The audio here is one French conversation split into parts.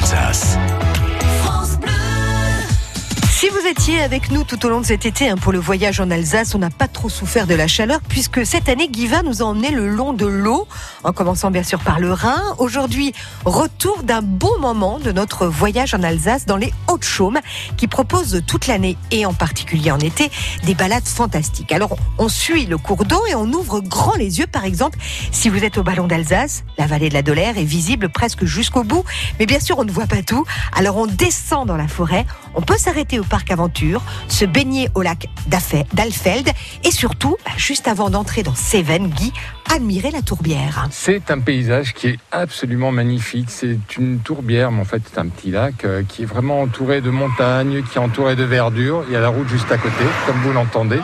Alsace. Si vous étiez avec nous tout au long de cet été hein, pour le voyage en Alsace, on n'a pas trop souffert de la chaleur puisque cette année, Guiva nous a emmené le long de l'eau, en commençant bien sûr par le Rhin. Aujourd'hui, retour d'un beau moment de notre voyage en Alsace dans les Hautes-Chaumes qui propose toute l'année et en particulier en été des balades fantastiques. Alors, on suit le cours d'eau et on ouvre grand les yeux. Par exemple, si vous êtes au ballon d'Alsace, la vallée de la Dolère est visible presque jusqu'au bout. Mais bien sûr, on ne voit pas tout. Alors, on descend dans la forêt. On peut s'arrêter au parc aventure, se baigner au lac d'Alfeld et surtout, bah, juste avant d'entrer dans Cévennes, Guy, admirer la tourbière. C'est un paysage qui est absolument magnifique. C'est une tourbière, mais en fait c'est un petit lac euh, qui est vraiment entouré de montagnes, qui est entouré de verdure. Il y a la route juste à côté, comme vous l'entendez.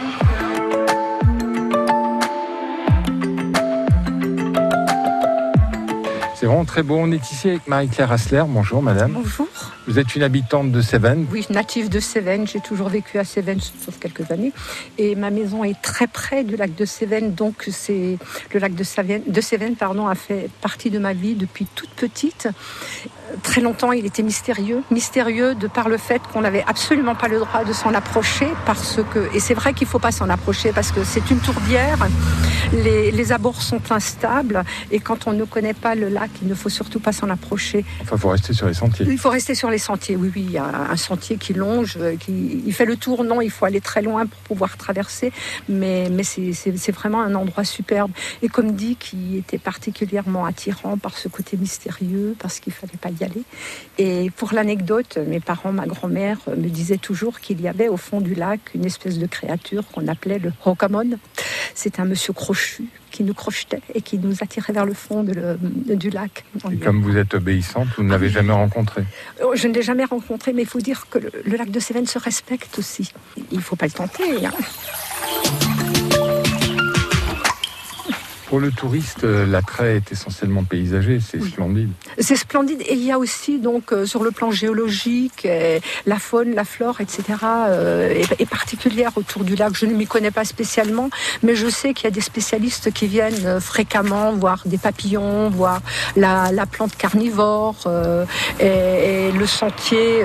C'est vraiment très beau. On est ici avec Marie-Claire Hassler. Bonjour madame. Bonjour. Vous êtes une habitante de Cévennes Oui, native de Cévennes. J'ai toujours vécu à Cévennes, sauf quelques années. Et ma maison est très près du lac de Cévennes. Donc, c'est le lac de Cévennes, de Cévennes pardon, a fait partie de ma vie depuis toute petite très longtemps, il était mystérieux. Mystérieux de par le fait qu'on n'avait absolument pas le droit de s'en approcher parce que, et c'est vrai qu'il ne faut pas s'en approcher parce que c'est une tourbière, les, les, abords sont instables et quand on ne connaît pas le lac, il ne faut surtout pas s'en approcher. Enfin, il faut rester sur les sentiers. Il faut rester sur les sentiers, oui, oui. Il y a un sentier qui longe, qui, il fait le tour, non, il faut aller très loin pour pouvoir traverser, mais, mais c'est vraiment un endroit superbe. Et comme dit, qui était particulièrement attirant par ce côté mystérieux, parce qu'il fallait pas y aller. Et pour l'anecdote, mes parents, ma grand-mère me disaient toujours qu'il y avait au fond du lac une espèce de créature qu'on appelait le Rokamon. C'est un monsieur crochu qui nous crochetait et qui nous attirait vers le fond de du lac. Et comme vous êtes obéissante, vous ne l'avez jamais rencontré oh, Je ne l'ai jamais rencontré, mais il faut dire que le, lac de Cévennes se respecte aussi. Il ne faut pas le tenter. Hein. Pour le touriste, euh, l'attrait est essentiellement paysager, c'est splendide. C'est splendide et il y a aussi donc euh, sur le plan géologique, la faune, la flore, etc. Euh, est, particulière autour du lac. Je ne m'y connais pas spécialement, mais je sais qu'il y a des spécialistes qui viennent fréquemment voir des papillons, voir la, plante carnivore et, le sentier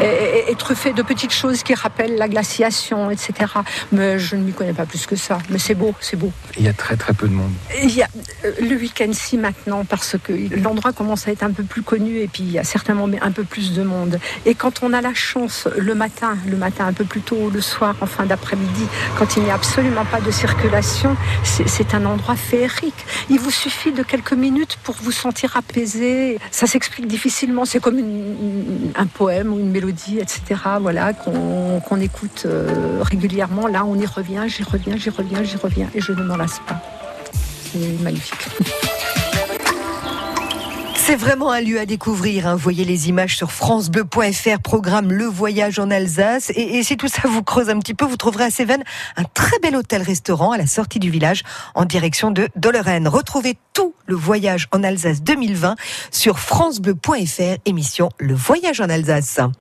est, est, truffé de petites choses qui rappellent la glaciation, etc. Mais je ne m'y connais pas plus que ça. Mais c'est beau, c'est beau. Il y a très très peu de Il y a euh, le week-end-ci maintenant, parce que l'endroit commence à être un peu plus connu et puis il y a certainement un peu plus de monde. Et quand on a la chance le matin, le matin un peu plus tôt, le soir, en fin d'après-midi, quand il n'y a absolument pas de circulation, c'est un endroit féerique. Il vous suffit de quelques minutes pour vous sentir apaisé. Ça s'explique difficilement. C'est comme un poème ou une mélodie, etc. Voilà, qu'on écoute euh, régulièrement. Là, on y revient, j'y reviens, j'y reviens, j'y reviens, et je ne m'en lasse pas c'est magnifique. C'est vraiment un lieu à découvrir. Hein. Voyez les images sur francebleu.fr, programme Le Voyage en Alsace. Et, si tout ça vous creuse un petit peu, vous trouverez à Cévennes un très bel hôtel-restaurant à la sortie du village en direction de Dolleren. Retrouvez tout le Voyage en Alsace 2020 sur francebleu.fr, émission Le Voyage en Alsace.